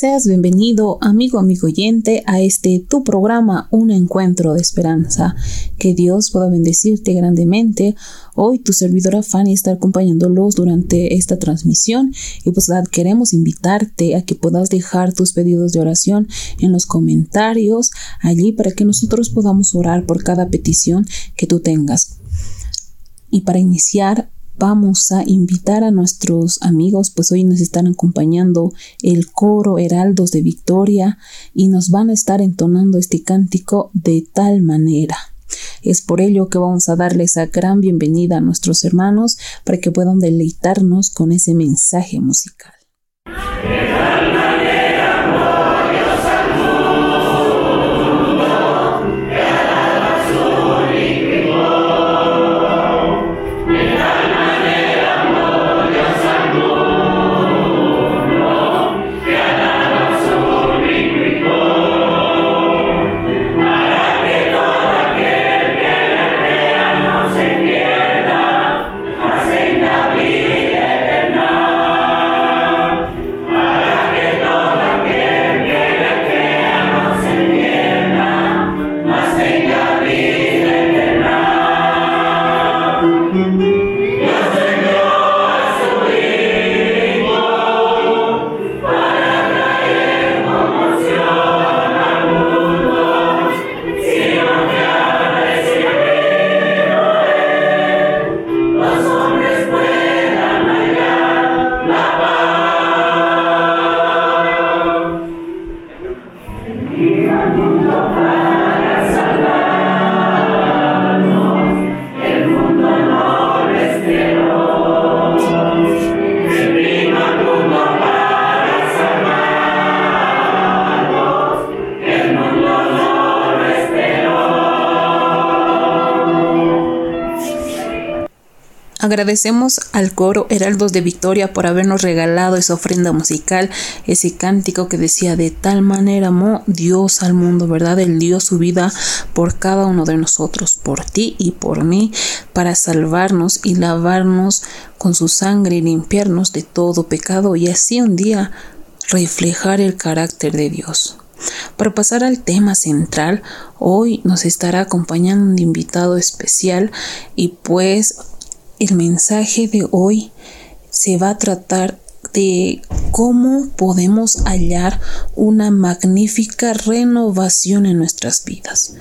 Seas bienvenido, amigo, amigo oyente, a este tu programa, Un Encuentro de Esperanza. Que Dios pueda bendecirte grandemente. Hoy tu servidora Fanny está acompañándolos durante esta transmisión y pues queremos invitarte a que puedas dejar tus pedidos de oración en los comentarios allí para que nosotros podamos orar por cada petición que tú tengas. Y para iniciar, vamos a invitar a nuestros amigos, pues hoy nos están acompañando el coro Heraldos de Victoria y nos van a estar entonando este cántico de tal manera. Es por ello que vamos a darles esa gran bienvenida a nuestros hermanos para que puedan deleitarnos con ese mensaje musical. Agradecemos al coro Heraldos de Victoria por habernos regalado esa ofrenda musical, ese cántico que decía de tal manera amó Dios al mundo, ¿verdad? Él dio su vida por cada uno de nosotros, por ti y por mí, para salvarnos y lavarnos con su sangre y limpiarnos de todo pecado y así un día reflejar el carácter de Dios. Para pasar al tema central, hoy nos estará acompañando un invitado especial y pues el mensaje de hoy se va a tratar de cómo podemos hallar una magnífica renovación en nuestras vidas.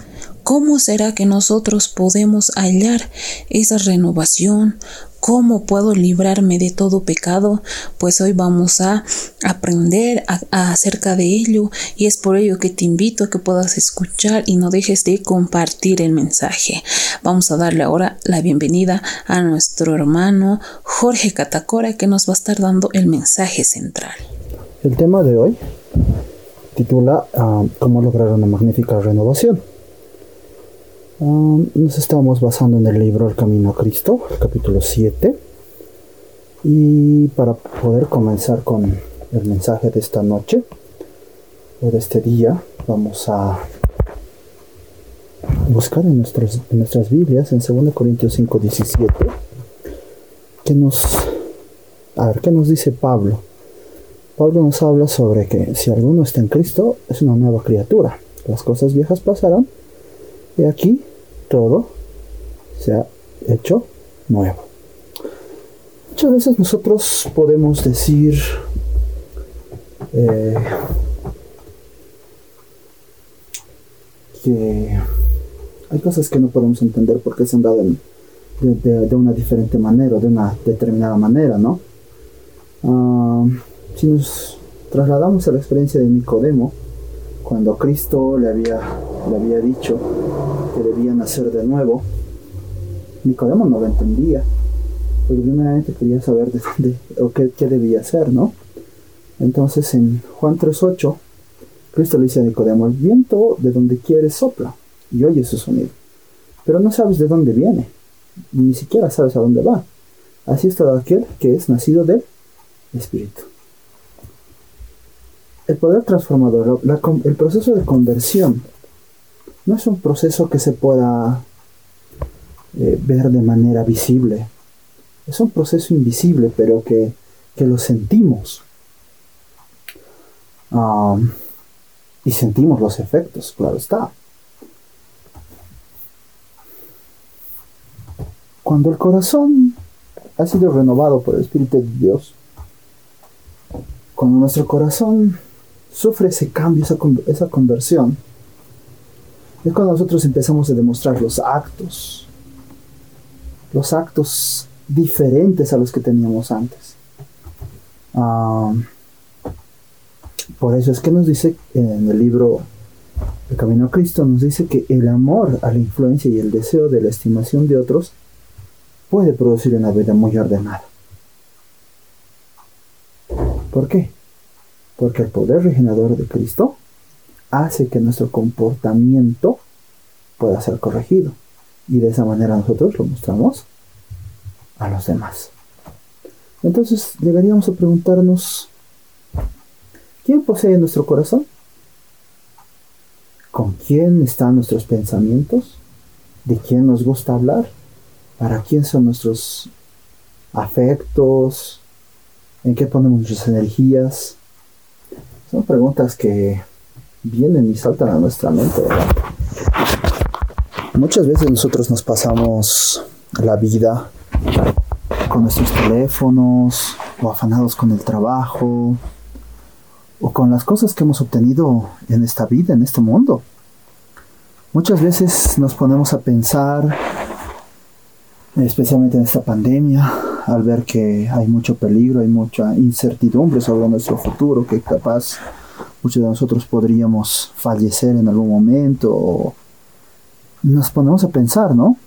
¿Cómo será que nosotros podemos hallar esa renovación? ¿Cómo puedo librarme de todo pecado? Pues hoy vamos a aprender acerca de ello y es por ello que te invito a que puedas escuchar y no dejes de compartir el mensaje. Vamos a darle ahora la bienvenida a nuestro hermano Jorge Catacora que nos va a estar dando el mensaje central. El tema de hoy titula ah, ¿Cómo lograr una magnífica renovación? Nos estamos basando en el libro El Camino a Cristo, capítulo 7. Y para poder comenzar con el mensaje de esta noche, o de este día, vamos a buscar en, nuestras Biblias, en 2 Corintios 5, 17, que nos, a ver, ¿qué nos dice Pablo? Pablo nos habla sobre que si alguno está en Cristo, es una nueva criatura. Las cosas viejas pasarán y aquí todo se ha hecho nuevo. Muchas veces nosotros podemos decir eh, que hay cosas que no podemos entender porque se han dado de, una diferente manera, de una determinada manera, ¿no? Ah, si nos trasladamos a la experiencia de Nicodemo, cuando Cristo le había, le había dicho que debía nacer de nuevo, Nicodemo no lo entendía, porque primeramente quería saber de dónde o qué, debía hacer, ¿no? Entonces en Juan 3.8, Cristo le dice a Nicodemo, el viento de donde quiere sopla y oye su sonido, pero no sabes de dónde viene, ni siquiera sabes a dónde va. Así es todo aquel que es nacido del Espíritu el poder transformador, el proceso de conversión, no es un proceso que se pueda eh, ver de manera visible. Es un proceso invisible, pero que, lo sentimos. Y sentimos los efectos, claro está. Cuando el corazón ha sido renovado por el Espíritu de Dios, cuando nuestro corazón sufre ese cambio, esa, esa conversión, es cuando nosotros empezamos a demostrar los actos, los actos diferentes a los que teníamos antes. Por eso es que nos dice en el libro El Camino a Cristo, nos dice que el amor a la influencia y el deseo de la estimación de otros puede producir una vida muy ordenada. ¿Por qué? Porque el poder regenerador de Cristo hace que nuestro comportamiento pueda ser corregido. Y de esa manera nosotros lo mostramos a los demás. Entonces llegaríamos a preguntarnos, ¿quién posee nuestro corazón? ¿Con quién están nuestros pensamientos? ¿De quién nos gusta hablar? ¿Para quién son nuestros afectos? ¿En qué ponemos nuestras energías? Son preguntas que vienen y saltan a nuestra mente, Muchas veces nosotros nos pasamos la vida con nuestros teléfonos o afanados con el trabajo o con las cosas que hemos obtenido en esta vida, en este mundo. Muchas veces nos ponemos a pensar, especialmente en esta pandemia, al ver que hay mucho peligro, hay mucha incertidumbre sobre nuestro futuro, que capaz muchos de nosotros podríamos fallecer en algún momento. Nos ponemos a pensar, ¿no?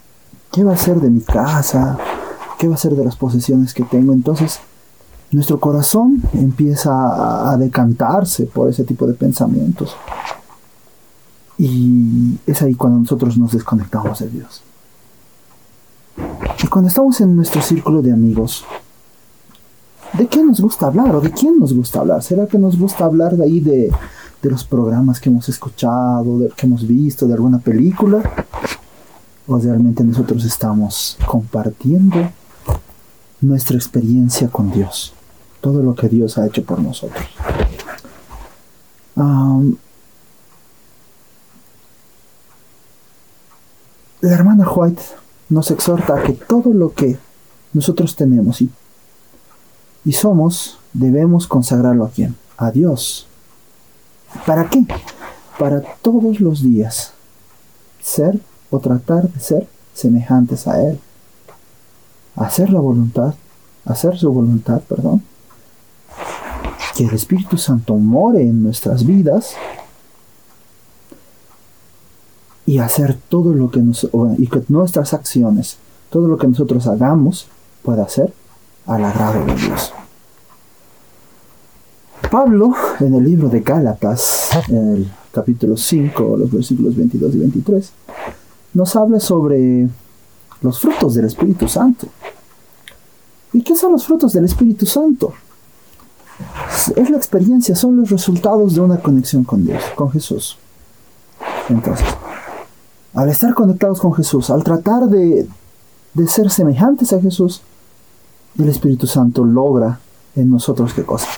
¿Qué va a ser de mi casa? ¿Qué va a ser de las posesiones que tengo? Entonces, nuestro corazón empieza a decantarse por ese tipo de pensamientos. Y es ahí cuando nosotros nos desconectamos de Dios. Y cuando estamos en nuestro círculo de amigos, ¿de qué nos gusta hablar o de quién nos gusta hablar? ¿Será que nos gusta hablar de ahí de, de los programas que hemos escuchado, de que hemos visto, de alguna película? ¿O realmente nosotros estamos compartiendo nuestra experiencia con Dios, todo lo que Dios ha hecho por nosotros. la hermana White nos exhorta a que todo lo que nosotros tenemos y, y somos, debemos consagrarlo a quién? A Dios. ¿Para qué? Para todos los días ser o tratar de ser semejantes a Él hacer la voluntad, hacer su voluntad, perdón, que el Espíritu Santo more en nuestras vidas y hacer todo lo que nos, y que nuestras acciones, todo lo que nosotros hagamos pueda ser al agrado de Dios. Pablo, en el libro de Gálatas, el capítulo 5, los versículos 22 y 23, nos habla sobre los frutos del Espíritu Santo. ¿Y qué son los frutos del Espíritu Santo? Es la experiencia, son los resultados de una conexión con Dios, con Jesús. Entonces, al estar conectados con Jesús, al tratar de, de ser semejantes a Jesús, el Espíritu Santo logra en nosotros qué cosa?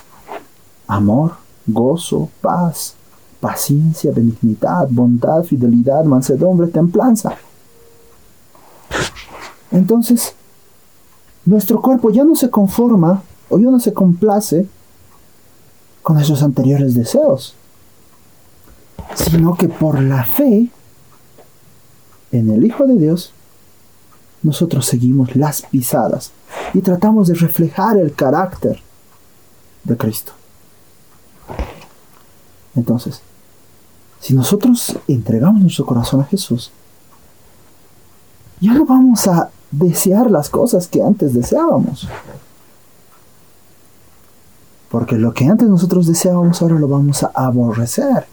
Amor, gozo, paz, paciencia, benignidad, bondad, fidelidad, mansedumbre, templanza. Entonces, nuestro cuerpo ya no se conforma o ya no se complace con esos anteriores deseos, sino que por la fe en el Hijo de Dios, nosotros seguimos las pisadas y tratamos de reflejar el carácter de Cristo. Entonces, si nosotros entregamos nuestro corazón a Jesús, ya no vamos a desear las cosas que antes deseábamos. Porque lo que antes nosotros deseábamos ahora lo vamos a aborrecer.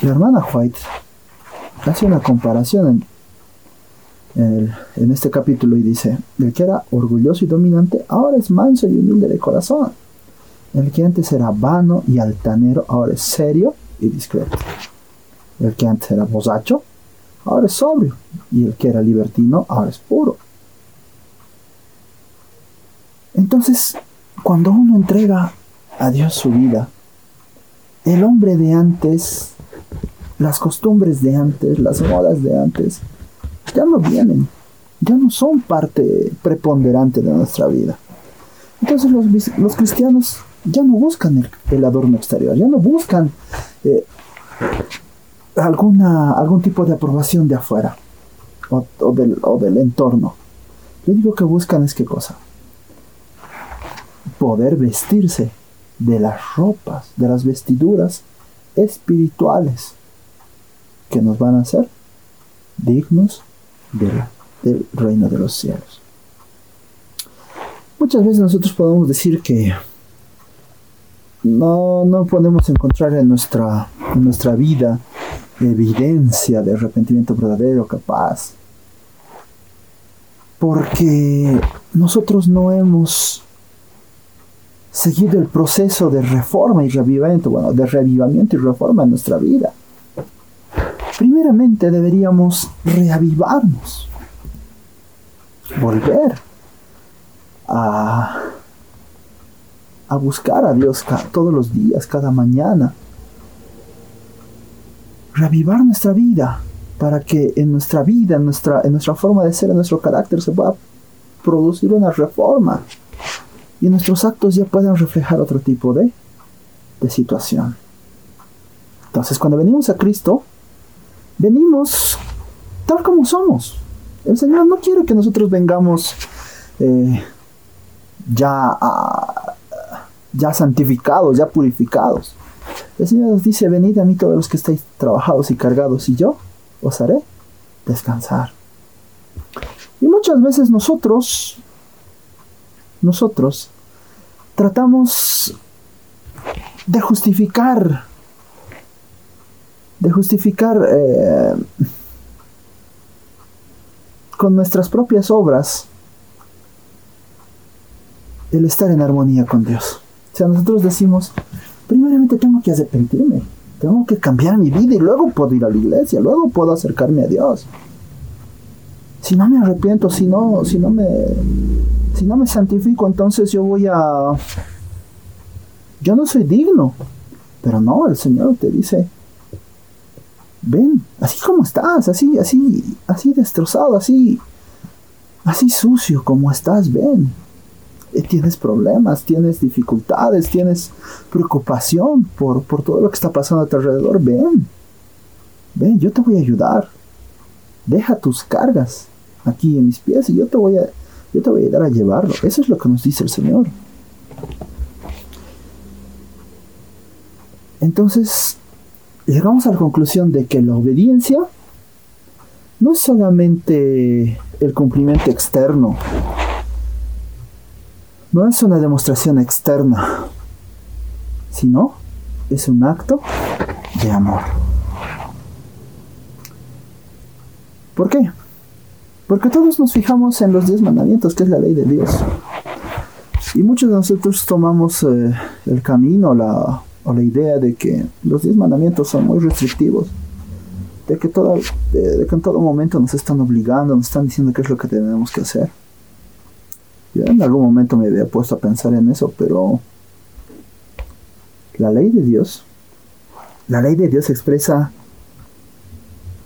La hermana White hace una comparación en, este capítulo y dice, el que era orgulloso y dominante ahora es manso y humilde de corazón. El que antes era vano y altanero ahora es serio y discreto. El que antes era bozacho ahora es sobrio, y el que era libertino ahora es puro. Entonces, cuando uno entrega a Dios su vida, el hombre de antes, las costumbres de antes, las modas de antes, ya no vienen, ya no son parte preponderante de nuestra vida. Entonces los, cristianos ya no buscan el, adorno exterior, ya no buscan eh, alguna, algún tipo de aprobación de afuera o, del, o del entorno. Lo único que buscan es qué cosa? Poder vestirse de las ropas, de las vestiduras espirituales que nos van a hacer dignos del reino de los cielos. Muchas veces nosotros podemos decir que no, no podemos encontrar en nuestra, nuestra vida evidencia de arrepentimiento verdadero, capaz, porque nosotros no hemos seguido el proceso de reforma y revivamiento, bueno, de revivamiento y reforma en nuestra vida. Primeramente deberíamos reavivarnos, volver a, a buscar a Dios todos los días, cada mañana, reavivar nuestra vida para que en nuestra vida, en nuestra, en nuestra forma de ser, en nuestro carácter se pueda producir una reforma y nuestros actos ya pueden reflejar otro tipo de, de situación. Entonces, cuando venimos a Cristo, venimos tal como somos. El Señor no quiere que nosotros vengamos eh, ya, ya santificados, ya purificados. El Señor nos dice, venid a mí todos los que estáis trabajados y cargados, y yo os haré descansar. Y muchas veces nosotros nosotros tratamos de justificar, de justificar eh, con nuestras propias obras el estar en armonía con Dios. O sea, nosotros decimos, primeramente tengo que arrepentirme, tengo que cambiar mi vida y luego puedo ir a la iglesia, luego puedo acercarme a Dios. Si no me arrepiento, si no, si no me si no me santifico, entonces yo voy a... Yo no soy digno. Pero no, el Señor te dice, ven, así como estás, así, así, así destrozado, así, así sucio como estás, ven. Eh, tienes problemas, tienes dificultades, tienes preocupación por, por todo lo que está pasando a tu alrededor, ven. Ven, yo te voy a ayudar. Deja tus cargas aquí en mis pies y yo te voy a yo te voy a ayudar a llevarlo. Eso es lo que nos dice el Señor. Entonces, llegamos a la conclusión de que la obediencia no es solamente el cumplimiento externo, no es una demostración externa, sino es un acto de amor. ¿Por qué? Porque todos nos fijamos en los diez mandamientos, que es la ley de Dios. Y muchos de nosotros tomamos eh, el camino la, o la idea de que los diez mandamientos son muy restrictivos. De que, todo, de, que en todo momento nos están obligando, nos están diciendo qué es lo que tenemos que hacer. Yo en algún momento me había puesto a pensar en eso, pero la ley de Dios, la ley de Dios expresa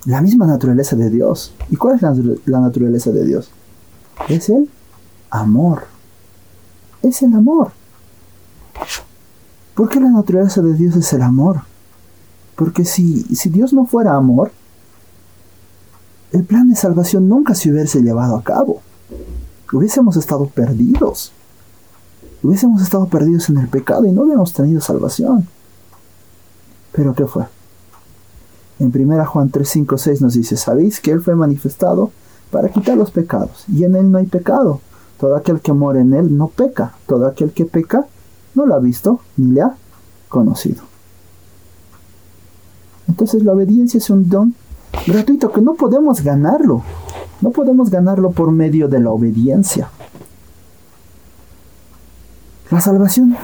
la misma naturaleza de Dios. ¿Y cuál es la, naturaleza de Dios? Es el amor. Es el amor. ¿Por qué la naturaleza de Dios es el amor? Porque si, si Dios no fuera amor, el plan de salvación nunca se hubiese llevado a cabo. Hubiésemos estado perdidos. Hubiésemos estado perdidos en el pecado y no hubiéramos tenido salvación. Pero ¿qué fue? En 1 Juan 3, 5, 6 nos dice, sabéis que Él fue manifestado para quitar los pecados, y en Él no hay pecado. Todo aquel que mora en Él no peca. Todo aquel que peca no lo ha visto ni le ha conocido. Entonces la obediencia es un don gratuito que no podemos ganarlo. No podemos ganarlo por medio de la obediencia. La salvación,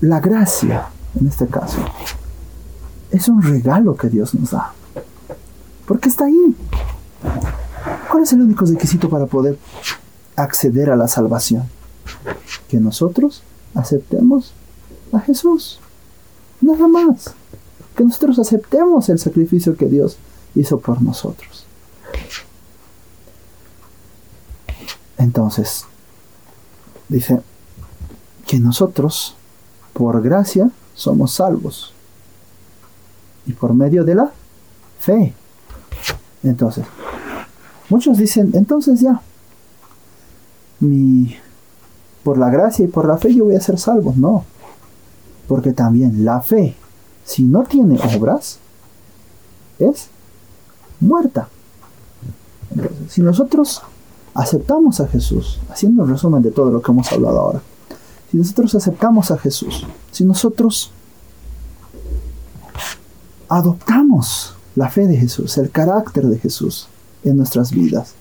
la gracia en este caso, es un regalo que Dios nos da. Porque está ahí. ¿Cuál es el único requisito para poder acceder a la salvación? Que nosotros aceptemos a Jesús. Nada más. Que nosotros aceptemos el sacrificio que Dios hizo por nosotros. Entonces, dice que nosotros, por gracia, somos salvos. Y por medio de la fe. Entonces, muchos dicen, entonces ya, mi, por la gracia y por la fe yo voy a ser salvo. No, porque también la fe, si no tiene obras, es muerta. si nosotros aceptamos a Jesús, haciendo un resumen de todo lo que hemos hablado ahora, si nosotros aceptamos a Jesús, si nosotros adoptamos la fe de Jesús, el carácter de Jesús en nuestras vidas,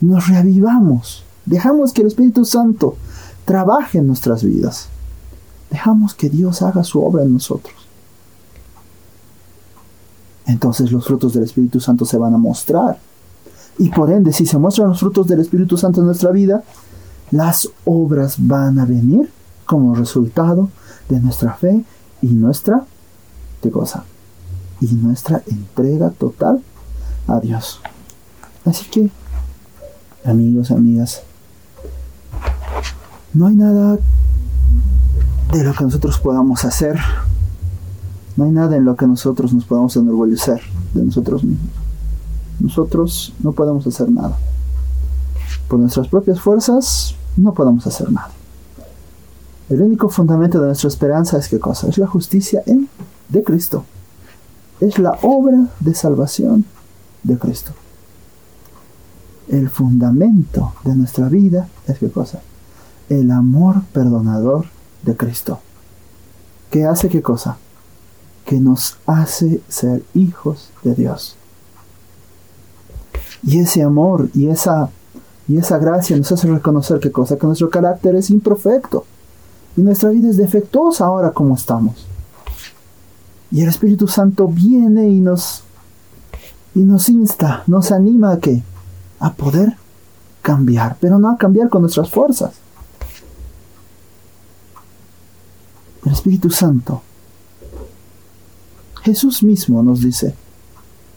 nos reavivamos, dejamos que el Espíritu Santo trabaje en nuestras vidas, dejamos que Dios haga su obra en nosotros. Entonces los frutos del Espíritu Santo se van a mostrar. Y por ende, si se muestran los frutos del Espíritu Santo en nuestra vida, las obras van a venir como resultado de nuestra fe y nuestra ¿qué cosa? Y nuestra entrega total a Dios. Así que, amigos, amigas, no hay nada de lo que nosotros podamos hacer. No hay nada en lo que nosotros nos podamos enorgullecer de nosotros mismos. Nosotros no podemos hacer nada. Por nuestras propias fuerzas no podemos hacer nada. El único fundamento de nuestra esperanza es qué cosa? Es la justicia de Cristo. Es la obra de salvación de Cristo. El fundamento de nuestra vida es qué cosa? El amor perdonador de Cristo. ¿Qué hace qué cosa? Que nos hace ser hijos de Dios. Y ese amor y esa y esa gracia nos hace reconocer que cosa, que nuestro carácter es imperfecto. Y nuestra vida es defectuosa ahora como estamos. Y el Espíritu Santo viene y nos, y nos insta, nos anima a que a poder cambiar, pero no a cambiar con nuestras fuerzas. El Espíritu Santo, Jesús mismo nos dice,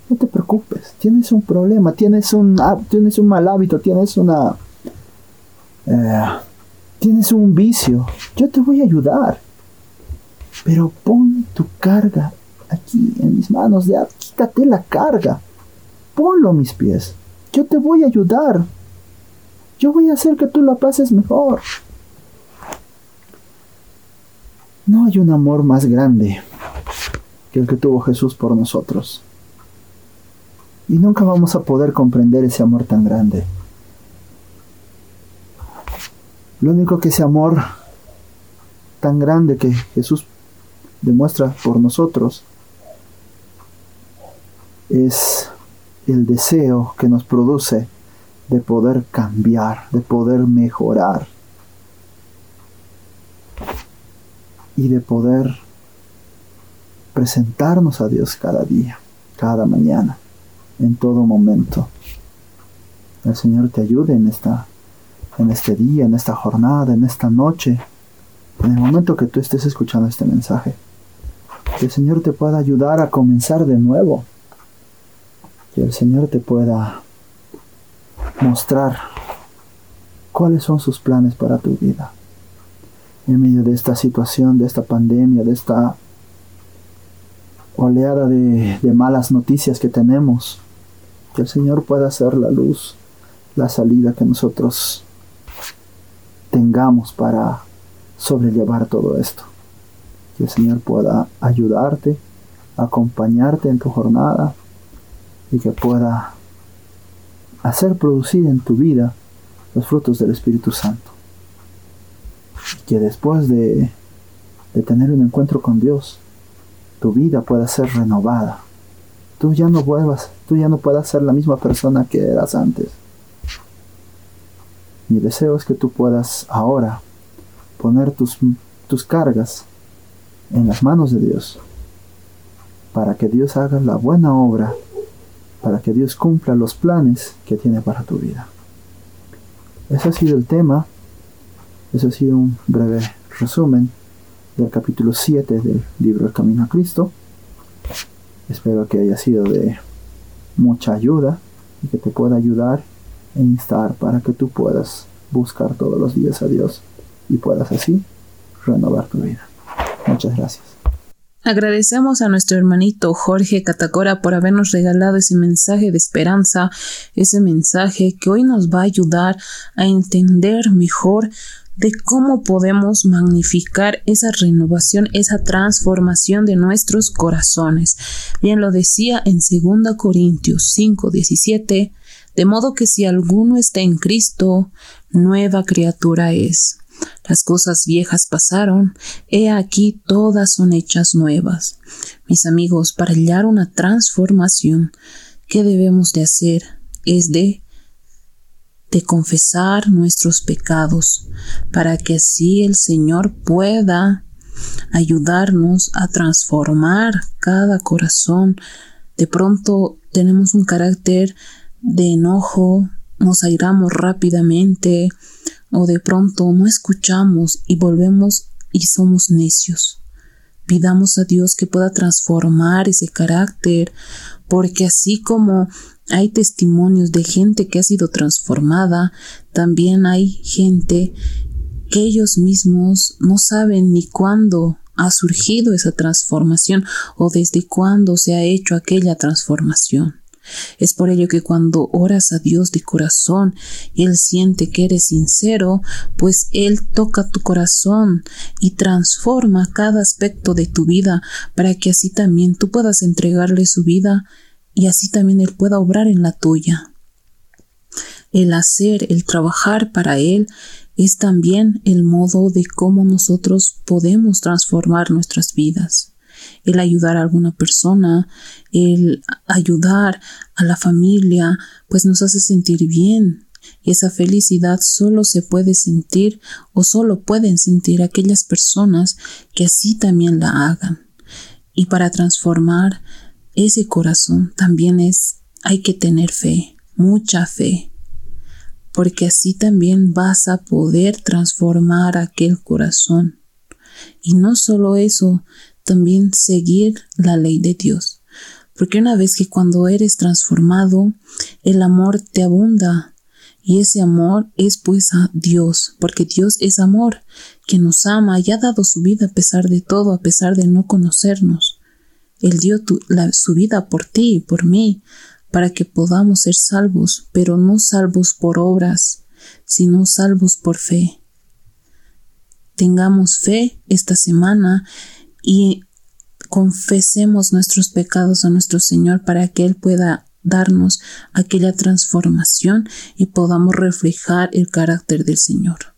no te preocupes, tienes un problema, tienes un, tienes un mal hábito, tienes una... Eh, tienes un vicio, yo te voy a ayudar. Pero pon tu carga aquí en mis manos, ya quítate la carga. Ponlo a mis pies. Yo te voy a ayudar. Yo voy a hacer que tú la pases mejor. No hay un amor más grande que el que tuvo Jesús por nosotros. Y nunca vamos a poder comprender ese amor tan grande. Lo único que ese amor tan grande que Jesús demuestra por nosotros es el deseo que nos produce de poder cambiar, de poder mejorar y de poder presentarnos a Dios cada día, cada mañana en todo momento. El Señor te ayude en esta en este día, en esta jornada, en esta noche, en el momento que tú estés escuchando este mensaje. Que el Señor te pueda ayudar a comenzar de nuevo. Que el Señor te pueda mostrar cuáles son sus planes para tu vida. En medio de esta situación, de esta pandemia, de esta oleada de, malas noticias que tenemos, que el Señor pueda hacer la luz, la salida que nosotros tengamos para sobrellevar todo esto. Que el Señor pueda ayudarte, acompañarte en tu jornada y que pueda hacer producir en tu vida los frutos del Espíritu Santo. Que después de, de tener un encuentro con Dios, tu vida pueda ser renovada tú ya no vuelvas, tú ya no puedas ser la misma persona que eras antes. Mi deseo es que tú puedas ahora poner tus, tus cargas en las manos de Dios, para que Dios haga la buena obra, para que Dios cumpla los planes que tiene para tu vida. Ese ha sido el tema, ese ha sido un breve resumen del capítulo 7 del libro El Camino a Cristo. Espero que haya sido de mucha ayuda y que te pueda ayudar e instar para que tú puedas buscar todos los días a Dios y puedas así renovar tu vida. Muchas gracias. Agradecemos a nuestro hermanito Jorge Catacora por habernos regalado ese mensaje de esperanza, ese mensaje que hoy nos va a ayudar a entender mejor de cómo podemos magnificar esa renovación, esa transformación de nuestros corazones. Bien lo decía en 2 Corintios 5, 17, de modo que si alguno está en Cristo, nueva criatura es. Las cosas viejas pasaron, he aquí todas son hechas nuevas. Mis amigos, para hallar una transformación, ¿qué debemos de hacer? Es de de confesar nuestros pecados, para que así el Señor pueda ayudarnos a transformar cada corazón. De pronto tenemos un carácter de enojo, nos airamos rápidamente, o de pronto no escuchamos y volvemos y somos necios. Pidamos a Dios que pueda transformar ese carácter, porque así como hay testimonios de gente que ha sido transformada, también hay gente que ellos mismos no saben ni cuándo ha surgido esa transformación o desde cuándo se ha hecho aquella transformación. Es por ello que cuando oras a Dios de corazón y Él siente que eres sincero, pues Él toca tu corazón y transforma cada aspecto de tu vida para que así también tú puedas entregarle su vida y así también Él pueda obrar en la tuya. El hacer, el trabajar para Él es también el modo de cómo nosotros podemos transformar nuestras vidas el ayudar a alguna persona, el ayudar a la familia, pues nos hace sentir bien. Y esa felicidad solo se puede sentir o solo pueden sentir aquellas personas que así también la hagan. Y para transformar ese corazón también es, hay que tener fe, mucha fe, porque así también vas a poder transformar aquel corazón. Y no solo eso, también seguir la ley de Dios. Porque una vez que cuando eres transformado, el amor te abunda. Y ese amor es pues a Dios, porque Dios es amor, que nos ama y ha dado su vida a pesar de todo, a pesar de no conocernos. Él dio su vida por ti y por mí, para que podamos ser salvos, pero no salvos por obras, sino salvos por fe. Tengamos fe esta semana y confesemos nuestros pecados a nuestro Señor para que Él pueda darnos aquella transformación y podamos reflejar el carácter del Señor.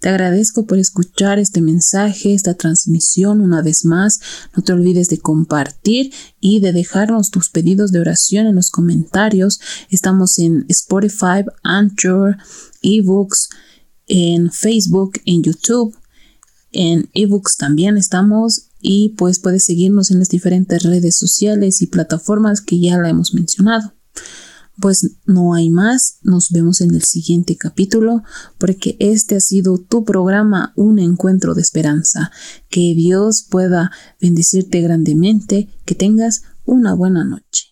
Te agradezco por escuchar este mensaje, esta transmisión una vez más. No te olvides de compartir y de dejarnos tus pedidos de oración en los comentarios. Estamos en Spotify, Anchor, eBooks, en Facebook, en YouTube. En ebooks también estamos y pues puedes seguirnos en las diferentes redes sociales y plataformas que ya la hemos mencionado. Pues no hay más, nos vemos en el siguiente capítulo porque este ha sido tu programa Un encuentro de esperanza. Que Dios pueda bendecirte grandemente, que tengas una buena noche.